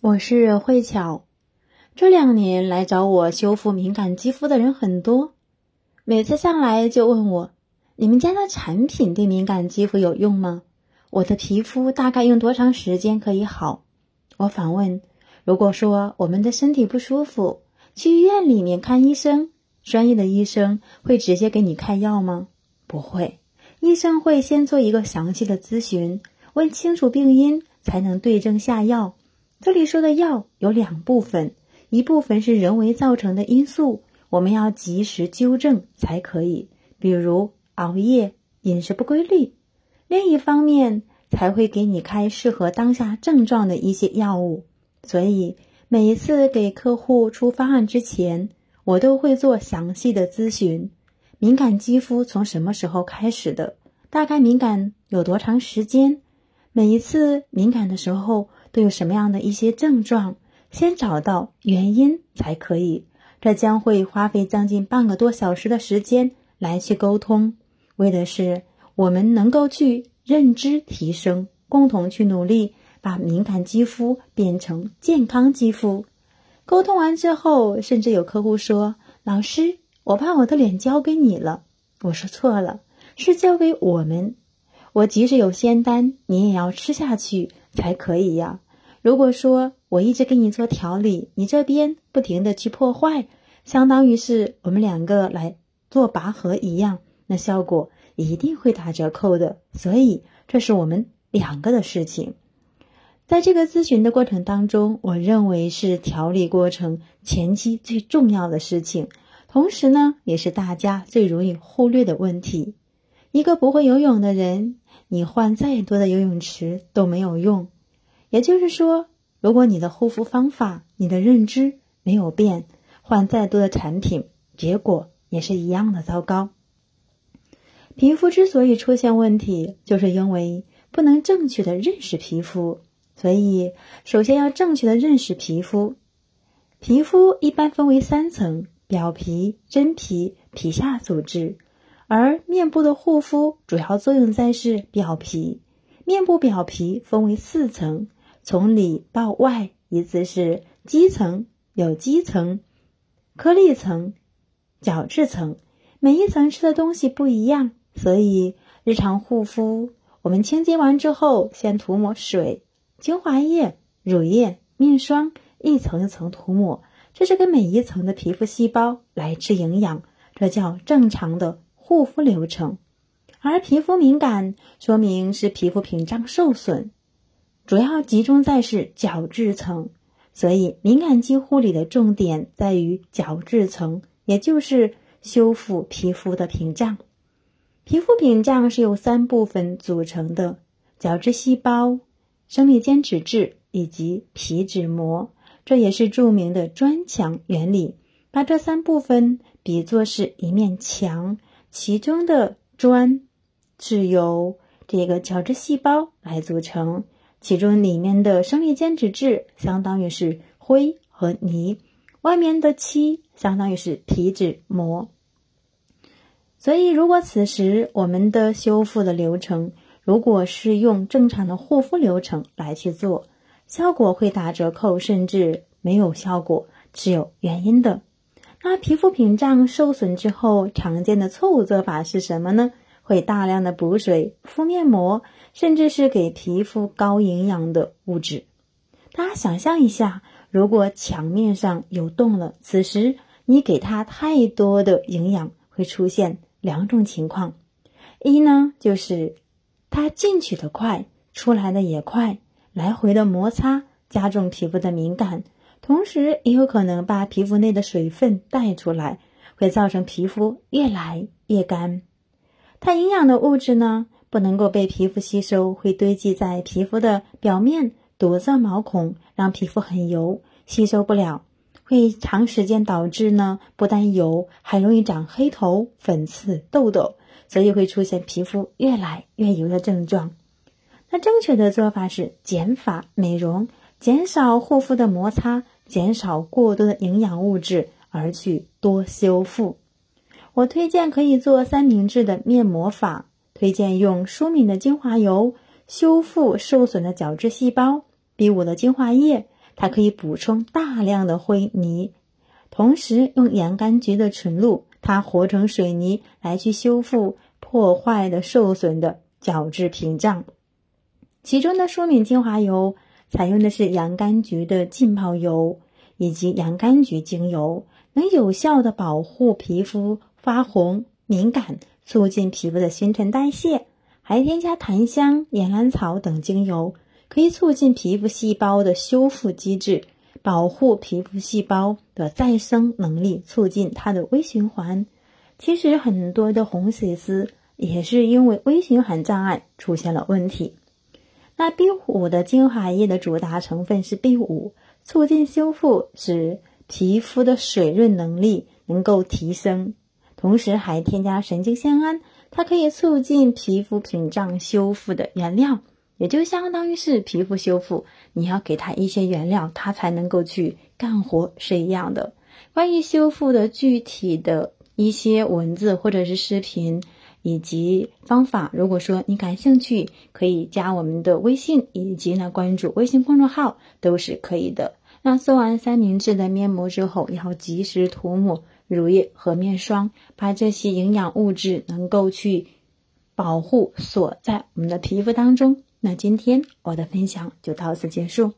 我是慧巧。这两年来找我修复敏感肌肤的人很多，每次上来就问我：“你们家的产品对敏感肌肤有用吗？我的皮肤大概用多长时间可以好？”我反问：“如果说我们的身体不舒服，去医院里面看医生，专业的医生会直接给你开药吗？不会，医生会先做一个详细的咨询，问清楚病因，才能对症下药。这里说的药有两部分。”一部分是人为造成的因素，我们要及时纠正才可以，比如熬夜、饮食不规律。另一方面，才会给你开适合当下症状的一些药物。所以每一次给客户出方案之前，我都会做详细的咨询：敏感肌肤从什么时候开始的？大概敏感有多长时间？每一次敏感的时候都有什么样的一些症状？先找到原因才可以，这将会花费将近半个多小时的时间来去沟通，为的是我们能够去认知提升，共同去努力把敏感肌肤变成健康肌肤。沟通完之后，甚至有客户说：“老师，我把我的脸交给你了。”我说错了，是交给我们。我即使有仙丹，你也要吃下去才可以呀。如果说我一直给你做调理，你这边不停的去破坏，相当于是我们两个来做拔河一样，那效果一定会打折扣的。所以这是我们两个的事情。在这个咨询的过程当中，我认为是调理过程前期最重要的事情，同时呢，也是大家最容易忽略的问题。一个不会游泳的人，你换再多的游泳池都没有用。也就是说，如果你的护肤方法、你的认知没有变，换再多的产品，结果也是一样的糟糕。皮肤之所以出现问题，就是因为不能正确的认识皮肤。所以，首先要正确的认识皮肤。皮肤一般分为三层：表皮、真皮、皮下组织。而面部的护肤主要作用在是表皮。面部表皮分为四层。从里到外，依次是基层、有基层、颗粒层、角质层。每一层吃的东西不一样，所以日常护肤，我们清洁完之后，先涂抹水、精华液、乳液、面霜，一层一层涂抹。这是给每一层的皮肤细胞来吃营养，这叫正常的护肤流程。而皮肤敏感，说明是皮肤屏障受损。主要集中在是角质层，所以敏感肌护理的重点在于角质层，也就是修复皮肤的屏障。皮肤屏障是由三部分组成的：角质细胞、生理间脂质以及皮脂膜。这也是著名的砖墙原理。把这三部分比作是一面墙，其中的砖是由这个角质细胞来组成。其中里面的生理间脂质相当于是灰和泥，外面的漆相当于是皮脂膜。所以，如果此时我们的修复的流程，如果是用正常的护肤流程来去做，效果会打折扣，甚至没有效果，是有原因的。那皮肤屏障受损之后，常见的错误做法是什么呢？会大量的补水、敷面膜。甚至是给皮肤高营养的物质。大家想象一下，如果墙面上有洞了，此时你给它太多的营养，会出现两种情况：一呢，就是它进去的快，出来的也快，来回的摩擦加重皮肤的敏感，同时也有可能把皮肤内的水分带出来，会造成皮肤越来越干。它营养的物质呢？不能够被皮肤吸收，会堆积在皮肤的表面，堵塞毛孔，让皮肤很油，吸收不了，会长时间导致呢，不但油，还容易长黑头、粉刺、痘痘，所以会出现皮肤越来越油的症状。那正确的做法是减法美容，减少护肤的摩擦，减少过多的营养物质，而去多修复。我推荐可以做三明治的面膜法。推荐用舒敏的精华油修复受损的角质细胞，B 五的精华液它可以补充大量的灰泥。同时，用洋甘菊的纯露，它活成水泥来去修复破坏的、受损的角质屏障。其中的舒敏精华油采用的是洋甘菊的浸泡油以及洋甘菊精油，能有效的保护皮肤发红、敏感，促进皮肤的新陈代谢。还添加檀香、岩兰草等精油，可以促进皮肤细胞的修复机制。保护皮肤细胞的再生能力，促进它的微循环。其实很多的红血丝也是因为微循环障碍出现了问题。那 B 五的精华液的主打成分是 B 五，促进修复，使皮肤的水润能力能够提升。同时还添加神经酰胺，它可以促进皮肤屏障修复的原料。也就相当于是皮肤修复，你要给它一些原料，它才能够去干活，是一样的。关于修复的具体的一些文字或者是视频以及方法，如果说你感兴趣，可以加我们的微信，以及呢关注微信公众号都是可以的。那做完三明治的面膜之后，要及时涂抹乳液和面霜，把这些营养物质能够去保护锁在我们的皮肤当中。那今天我的分享就到此结束。